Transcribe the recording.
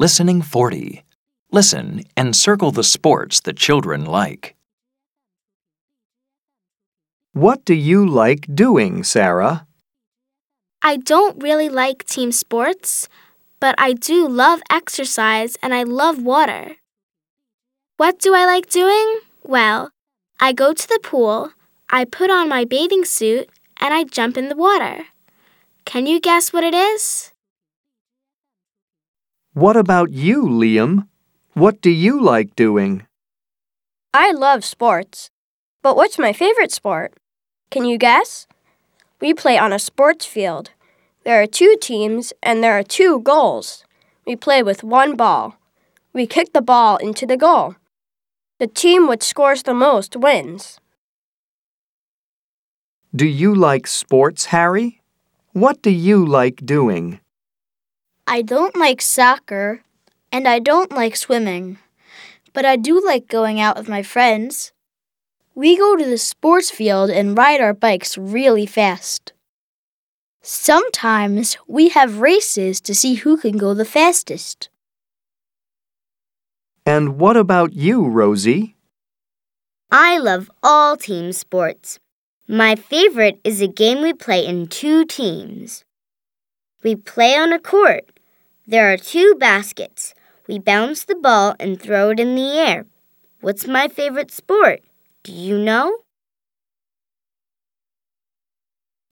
Listening 40. Listen and circle the sports the children like. What do you like doing, Sarah? I don't really like team sports, but I do love exercise and I love water. What do I like doing? Well, I go to the pool, I put on my bathing suit, and I jump in the water. Can you guess what it is? What about you, Liam? What do you like doing? I love sports. But what's my favorite sport? Can you guess? We play on a sports field. There are two teams and there are two goals. We play with one ball. We kick the ball into the goal. The team which scores the most wins. Do you like sports, Harry? What do you like doing? I don't like soccer and I don't like swimming, but I do like going out with my friends. We go to the sports field and ride our bikes really fast. Sometimes we have races to see who can go the fastest. And what about you, Rosie? I love all team sports. My favorite is a game we play in two teams. We play on a court. There are two baskets. We bounce the ball and throw it in the air. What's my favorite sport? Do you know?